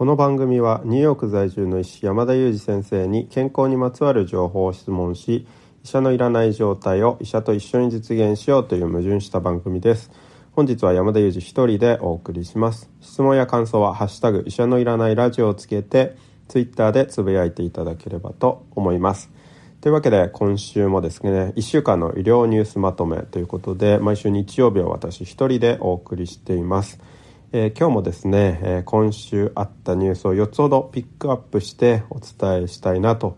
この番組はニューヨーク在住の医師山田裕二先生に健康にまつわる情報を質問し医者のいらない状態を医者と一緒に実現しようという矛盾した番組です。本日は山田裕二一人でお送りします。質問や感想はハッシュタグ医者のいらないラジオをつけてツイッターでつぶやいていただければと思います。というわけで今週もですね1週間の医療ニュースまとめということで毎週日曜日は私一人でお送りしています、えー、今日もですね、えー、今週あったニュースを4つほどピックアップしてお伝えしたいなと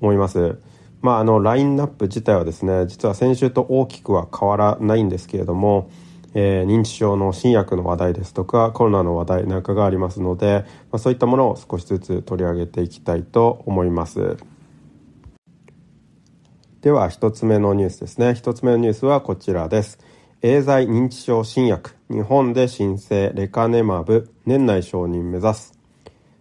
思います。まああのラインナップ自体はですね実は先週と大きくは変わらないんですけれどもえー、認知症の新薬の話題ですとかコロナの話題なんかがありますので、まあ、そういったものを少しずつ取り上げていきたいと思います。では1つ目のニュースですね。1つ目のニュースはこちらです。エーザイ認知症新薬。日本で申請レカネマブ年内承認目指す。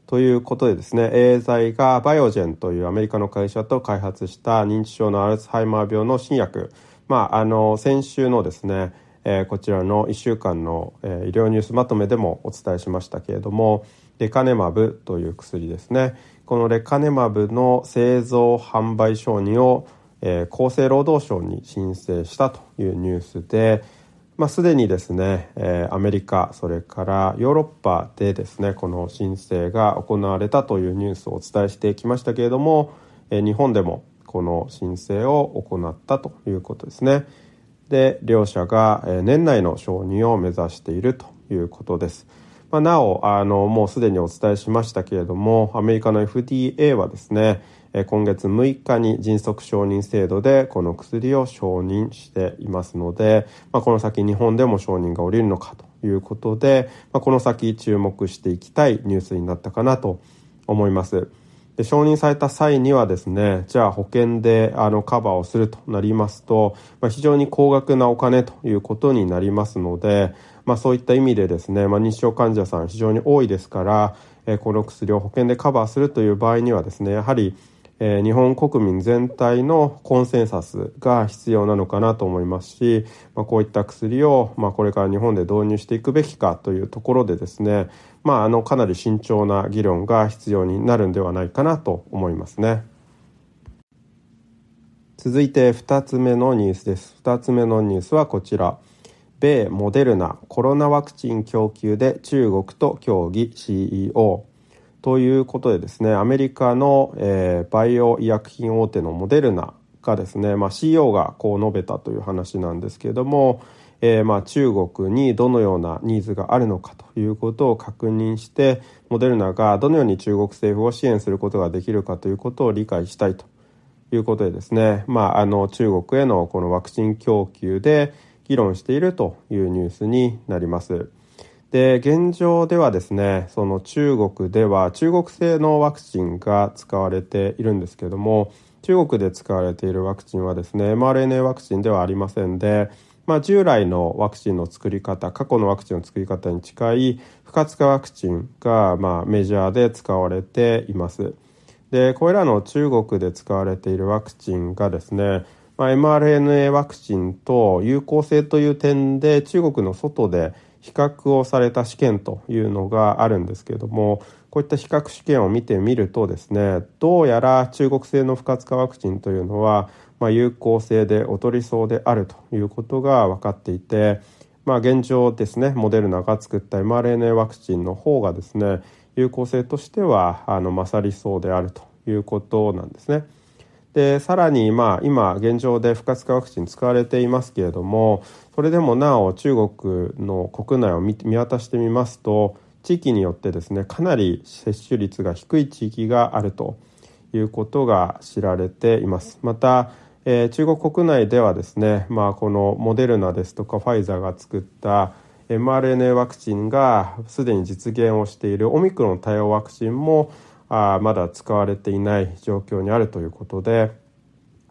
ということでですね、エーザイがバイオジェンというアメリカの会社と開発した認知症のアルツハイマー病の新薬、まあ、あの、先週のですね、えー、こちらの1週間の、えー、医療ニュースまとめでもお伝えしましたけれどもレカネマブという薬ですね。このレカネマブの製造販売承認を、えー、厚生労働省に申請したというニュースで、まあ、すでにですね、えー、アメリカそれからヨーロッパでですねこの申請が行われたというニュースをお伝えしてきましたけれども、えー、日本でもこの申請を行ったということですね。で両社が年内の承認を目指しているということです。まあ、なおあのもうすでにお伝えしましたけれどもアメリカの FDA はですね今月6日に迅速承認制度でこの薬を承認していますので、まあ、この先日本でも承認が下りるのかということで、まあ、この先注目していきたいニュースになったかなと思います。で承認された際にはですねじゃあ保険であのカバーをするとなりますと、まあ、非常に高額なお金ということになりますので、まあ、そういった意味でですね、まあ、認知症患者さん非常に多いですから、えこの薬を保険でカバーするという場合にはですねやはりえー、日本国民全体のコンセンサスが必要なのかなと思いますし、まあ、こういった薬を、まあ、これから日本で導入していくべきかというところでですね、まあ、あのかなり慎重な議論が必要になるんではないかなと思いますね。続いて2つ目のニュースです。2つ目のニュースはこちら。米モデルナコロナワクチン供給で中国と協議 CEO ということでですねアメリカの、えー、バイオ医薬品大手のモデルナがですね、まあ、CEO がこう述べたという話なんですけれども、えー、まあ中国にどのようなニーズがあるのかということを確認してモデルナがどのように中国政府を支援することができるかということを理解したいということでですね、まあ、あの中国へのこのワクチン供給で議論しているというニュースになります。で現状ではですねその中国では中国製のワクチンが使われているんですけども中国で使われているワクチンはですね mRNA ワクチンではありませんで、まあ、従来のワクチンの作り方過去のワクチンの作り方に近い不活化ワクチンがまあメジャーで使われています。でこれらの中国で使われているワクチンがですねまあ、mRNA ワクチンと有効性という点で中国の外で比較をされた試験というのがあるんですけれどもこういった比較試験を見てみるとですねどうやら中国製の不活化ワクチンというのは、まあ、有効性で劣りそうであるということが分かっていて、まあ、現状ですねモデルナが作った mRNA ワクチンの方がですね有効性としてはあの勝りそうであるということなんですね。でさらにまあ今現状で不活化ワクチン使われていますけれどもそれでもなお中国の国内を見渡してみますと地域によってですねかなり接種率が低い地域があるということが知られています。また、えー、中国国内ではですね、まあ、このモデルナですとかファイザーが作った mRNA ワクチンがすでに実現をしているオミクロン対応ワクチンもあまだ使われていない状況にあるということで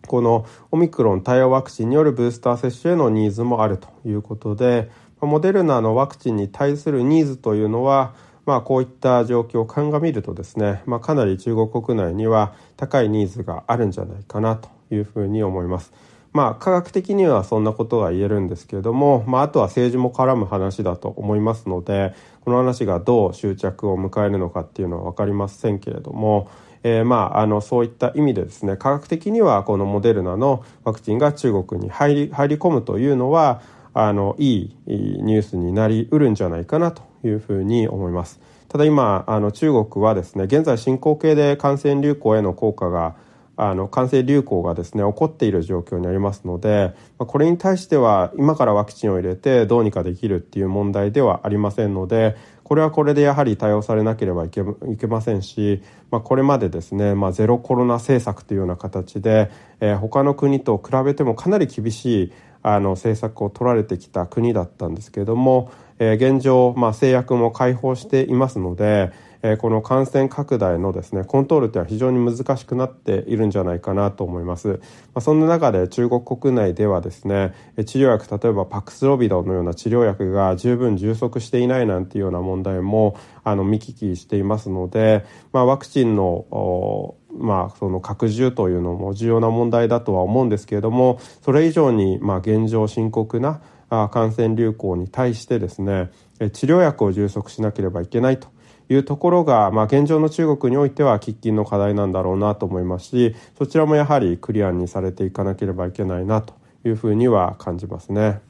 このオミクロン対応ワクチンによるブースター接種へのニーズもあるということでモデルナのワクチンに対するニーズというのはまあ、こういった状況を鑑みるとですね、まあ、かなり中国国内には高いニーズがあるんじゃないかなというふうに思います。まあ科学的にはそんなことが言えるんですけれども、まあ、あとは政治も絡む話だと思いますのでこの話がどう終着を迎えるのかっていうのは分かりませんけれども、えー、まああのそういった意味でですね科学的にはこのモデルナのワクチンが中国に入り入り込むというのはあのいいニュースになりうるんじゃないかなというふうに思います。ただ今あの中国はですね現在進行形で感染流行への効果があの感染流行がですね起こっている状況にありますのでこれに対しては今からワクチンを入れてどうにかできるっていう問題ではありませんのでこれはこれでやはり対応されなければいけいけませんし、まあ、これまでですね、まあ、ゼロコロナ政策というような形で、えー、他の国と比べてもかなり厳しいあの政策を取られてきた国だったんですけれども、えー、現状、まあ、制約も解放していますので、えこの感染拡大のですねコントロールというのは非常に難しくなっているんじゃないかなと思います、まあ、そんな中で中国国内ではですね治療薬例えばパクスロビドのような治療薬が十分充足していないなんていうような問題もあの見聞きしていますので、まあ、ワクチンのまあ、その拡充というのも重要な問題だとは思うんですけれどもそれ以上にまあ現状深刻な感染流行に対してですね治療薬を充足しなければいけないというところが、まあ、現状の中国においては喫緊の課題なんだろうなと思いますしそちらもやはりクリアにされていかなければいけないなというふうには感じますね。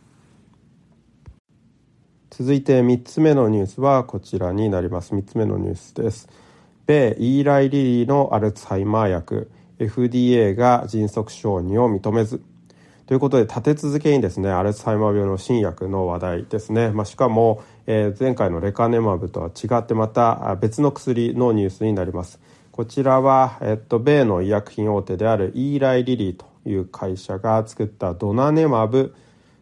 続いて3つ目のニュースはこちらになります。3つ目のニュースです。米イーライ・リリーのアルツハイマー薬 FDA が迅速承認を認めず。ということで立て続けにですねアルツハイマー病の新薬の話題ですね、まあ、しかも、えー、前回のレカネマブとは違ってまた別の薬のニュースになります。こちらは、えっと、米の医薬品大手であるイーライ・リリーという会社が作ったドナネマブ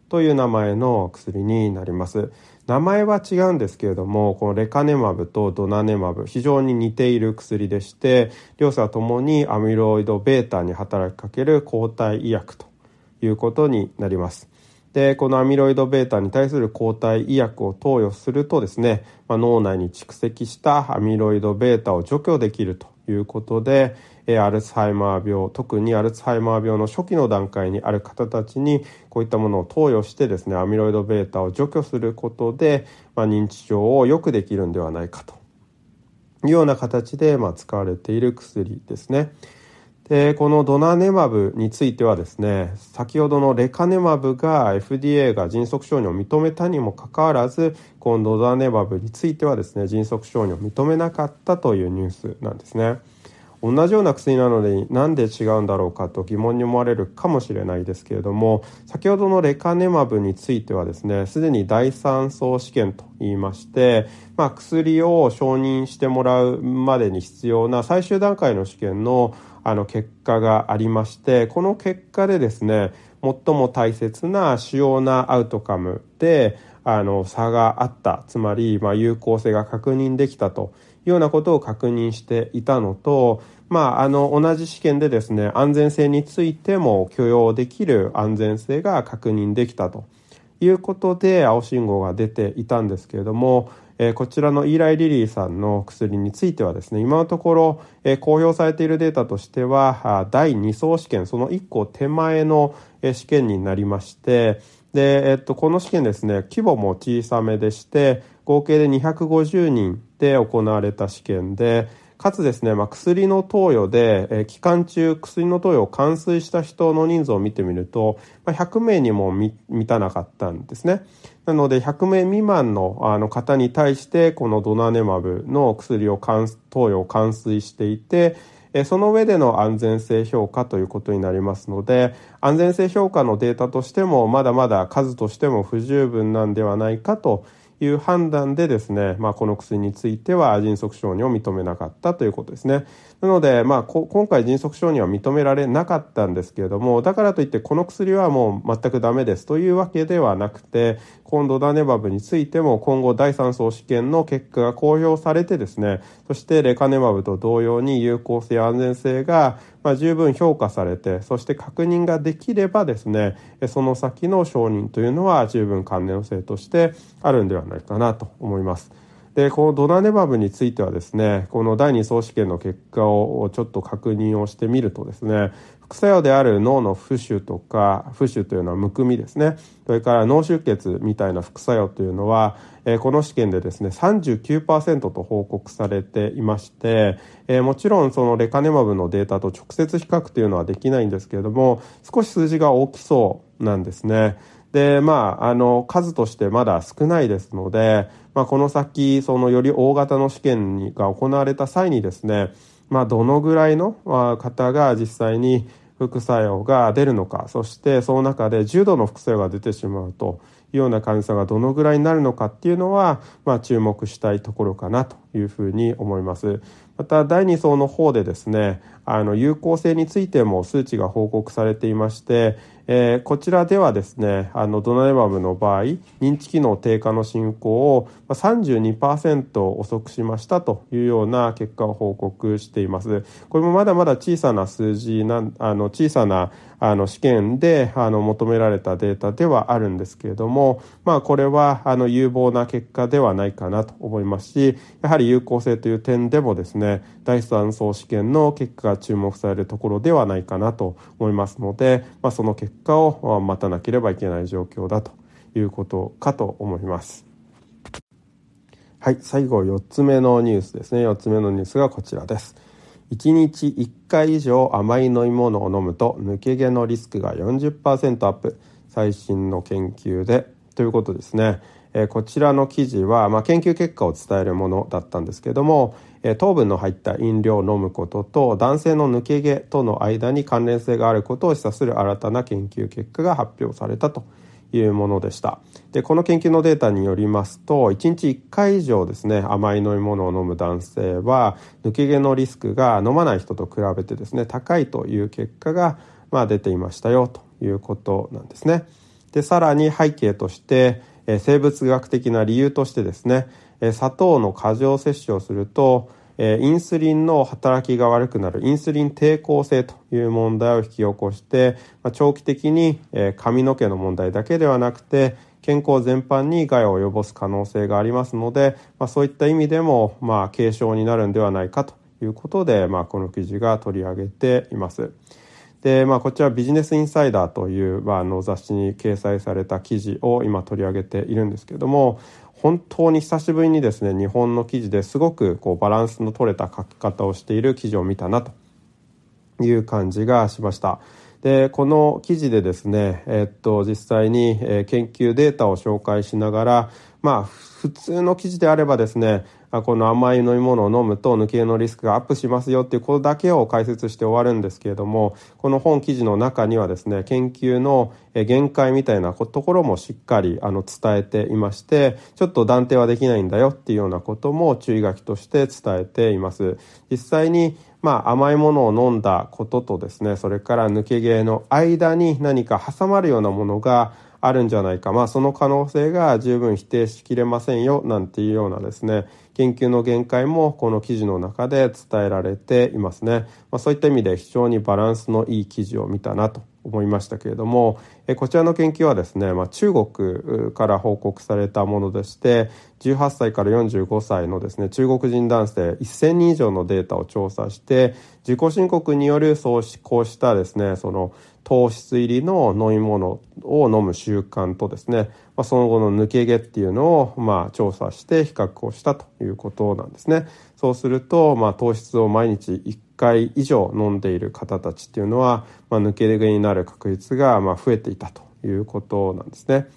という名前の薬になります。名前は違うんですけれどもこのレカネマブとドナネマブ非常に似ている薬でして両者ともにアミロイド β に働きかける抗体医薬ということになります。でこのアミロイド β に対する抗体医薬を投与するとですね、まあ、脳内に蓄積したアミロイド β を除去できるということでアルツハイマー病特にアルツハイマー病の初期の段階にある方たちにこういったものを投与してですねアミロイド β を除去することで、まあ、認知症を良くできるんではないかというような形で、まあ、使われている薬ですね。 でこのドナネマブについてはですね先ほどのレカネマブが FDA が迅速承認を認めたにもかかわらずこのドナネマブについてはですね迅速承認を認めなかったというニュースなんですね。同じような薬なのでなんで違うんだろうかと疑問に思われるかもしれないですけれども先ほどのレカネマブについてはですねすでに第3層試験と言いまして、まあ、薬を承認してもらうまでに必要な最終段階の試験のあの結果がありましてこの結果でですね最も大切な主要なアウトカムであの差があった。つまり、まあ、有効性が確認できたというようなことを確認していたのと、まあ、あの同じ試験でですね安全性についても許容できる安全性が確認できたということで青信号が出ていたんですけれどもえ、こちらのイーライ・リリーさんの薬についてはですね今のところ、え、公表されているデータとしては第2層試験その1個手前の、え、試験になりましてで、えっと、この試験ですね規模も小さめでして合計で250人で行われた試験でかつですね、まあ、薬の投与で、えー、期間中薬の投与を完遂した人の人数を見てみると、まあ、100名にも満たなかったんですね。なので100名未満のあの方に対してこのドナネマブの薬を投与を完遂していて、その上での安全性評価ということになりますので安全性評価のデータとしてもまだまだ数としても不十分なんではないかという判断でですね、まあ、この薬については迅速承認を認めなかったということですね。なので、まあ、今回迅速承認は認められなかったんですけれども、だからといってこの薬はもう全くダメですというわけではなくて、今度ダネバブについても今後第3層試験の結果が公表されてですね、そしてレカネマブと同様に有効性安全性がまあ、十分評価されてそして確認ができればですねその先の承認というのは十分関連性としてあるんではないかなと思います。でこのドナネバブについてはですねこの第2層試験の結果をちょっと確認をしてみるとですね副作用である脳の浮腫とか浮腫というのはむくみですねそれから脳出血みたいな副作用というのは、えー、この試験でですね39%と報告されていまして、えー、もちろんそのレカネマブのデータと直接比較というのはできないんですけれども少し数字が大きそうなんですね。で、まあ、あの、数としてまだ少ないですので、まあ、この先、そのより大型の試験が行われた際にですね、まあ、どのぐらいの方が実際に副作用が出るのか、そしてその中で重度の副作用が出てしまうというような患者さんがどのぐらいになるのかっていうのは、まあ、注目したいところかなというふうに思います。また第2層の方でですね、あの有効性についても数値が報告されていまして、えー、こちらではですね、あのドナネバブの場合、認知機能低下の進行を32%遅くしましたというような結果を報告しています。これもまだまだ小さな数字なん、あの小さなあの試験であの求められたデータではあるんですけれども、まあこれはあの有望な結果ではないかなと思いますし、やはり有効性という点でもですね、第3層試験の結果が注目されるところではないかなと思いますので、まあその結果を待たなければいけない状況だということかと思います。はい、最後4つ目のニュースですね。4つ目のニュースがこちらです。1日1回以上甘い飲み物を飲むと抜け毛のリスクが40%アップ。最新の研究でということですね。えこちらの記事は、まあ、研究結果を伝えるものだったんですけども、え糖分の入った飲料を飲むことと男性の抜け毛との間に関連性があることを示唆する新たな研究結果が発表されたというものでした。で、この研究のデータによりますと、1日1回以上ですね、甘い飲み物を飲む男性は、抜け毛のリスクが飲まない人と比べてですね、高いという結果が、まあ、出ていましたよということなんですね。で、さらに背景として、え生物学的な理由としてですね、え砂糖の過剰摂取をすると、えインスリンの働きが悪くなるインスリン抵抗性という問題を引き起こして、ま長期的に、え髪の毛の問題だけではなくて健康全般に害を及ぼす可能性がありますので、ま、そういった意味でも、まあ、軽症になるんではないかということで、まあ、この記事が取り上げています。で、まあ、こちらビジネスインサイダーという、まあ、の雑誌に掲載された記事を今取り上げているんですけれども、本当に久しぶりにですね、日本の記事ですごくこうバランスの取れた書き方をしている記事を見たなという感じがしました。で、この記事でですね、えっと、実際に、研究データを紹介しながら、まあ、普通の記事であればですね、この甘い飲み物を飲むと抜けのリスクがアップしますよっていうことだけを解説して終わるんですけれども、この本記事の中にはですね、研究の限界みたいなところもしっかりあの伝えていまして、ちょっと断定はできないんだよっていうようなことも注意書きとして伝えています。実際にまあ、甘いものを飲んだこととですね、それから抜け毛の間に何か挟まるようなものがあるんじゃないか。まあ、その可能性が十分否定しきれませんよ、なんていうようなですね、研究の限界もこの記事の中で伝えられていますね。まあ、そういった意味で非常にバランスのいい記事を見たなと思いましたけれども、えこちらの研究はですね、まあ、中国から報告されたものでして、18歳から45歳のですね、中国人男性1000人以上のデータを調査して、自己申告によるそうし、こうしたですね、その糖質入りの飲み物を飲む習慣とですね、まあ、その後の抜け毛っていうのを、まあ、調査して比較をしたということなんですね。そうすると、まあ、糖質を毎日1回以上飲んでいる方たちっていうのは、まあ、抜け毛になる確率が、まあ、増えていたということなんですね。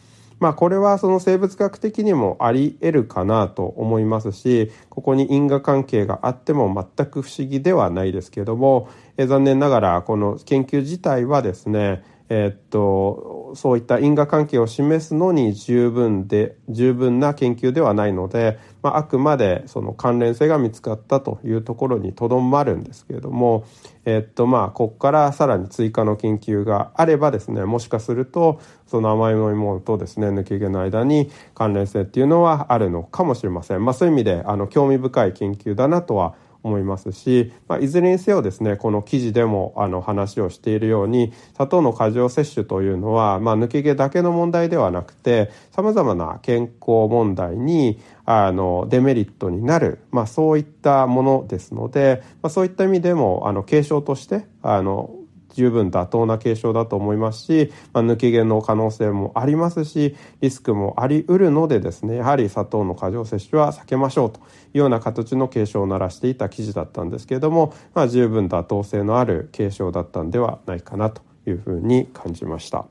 まあこれはその生物学的にもあり得るかなと思いますし、ここに因果関係があっても全く不思議ではないですけども、え残念ながらこの研究自体はですね、えー、っと、そういった因果関係を示すのに十分で、十分な研究ではないので、まあ、あくまでその関連性が見つかったというところにとどまるんですけれども、えー、っと、まあ、ここからさらに追加の研究があればですね、もしかすると、その甘い飲み物とですね、抜け毛の間に関連性っていうのはあるのかもしれません。まあ、そういう意味で、あの、興味深い研究だなとは思いますし、まあ、いずれにせよですね、この記事でもあの話をしているように、砂糖の過剰摂取というのは、まあ、抜け毛だけの問題ではなくて、さまざまな健康問題に、あの、デメリットになる、まあ、そういったものですので、まあ、そういった意味でも、あの、継承として、あの、十分妥当な継承だと思いますし、まあ、抜け毛の可能性もありますしリスクもありうるのでですねやはり砂糖の過剰摂取は避けましょうというような形の警鐘を鳴らしていた記事だったんですけれども、まあ、十分妥当性のある継承だったんではないかなというふうに感じました。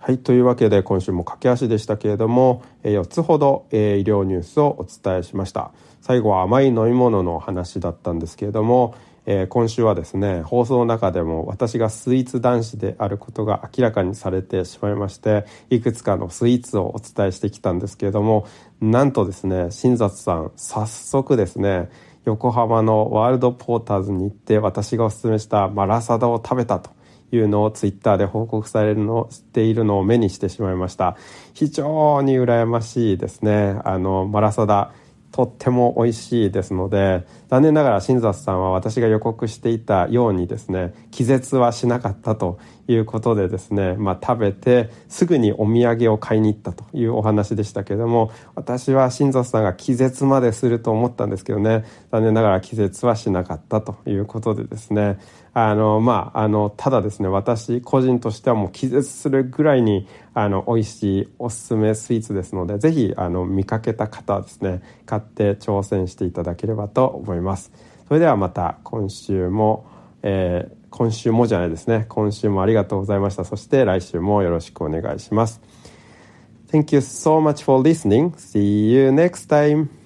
はい。というわけで今週も駆け足でしたけれども、4つほど医療ニュースをお伝えしました。最後は甘い飲み物の話だったんですけれども、え今週はですね、放送の中でも私がスイーツ男子であることが明らかにされてしまいまして、いくつかのスイーツをお伝えしてきたんですけれども、なんとですね、新里さん、早速ですね、横浜のワールドポーターズに行って私がおすすめしたマラサダを食べたというのをツイッターで報告されるのをしているのを目にしてしまいました。非常に羨ましいですね。あのマラサダとっても美味しいですので残念ながら新里さんは私が予告していたようにですね気絶はしなかったということでですね、まあ、食べてすぐにお土産を買いに行ったというお話でしたけれども私は新里さんが気絶まですると思ったんですけどね残念ながら気絶はしなかったということでですねあのまああのただですね私個人としてはもう気絶するぐらいにあの美味しいおすすめスイーツですのでぜひあの見かけた方はですね買って挑戦していただければと思います。それではまた今週も、えー、今週もじゃないですね今週もありがとうございましたそして来週もよろしくお願いします Thank you so much for listening. See you next time.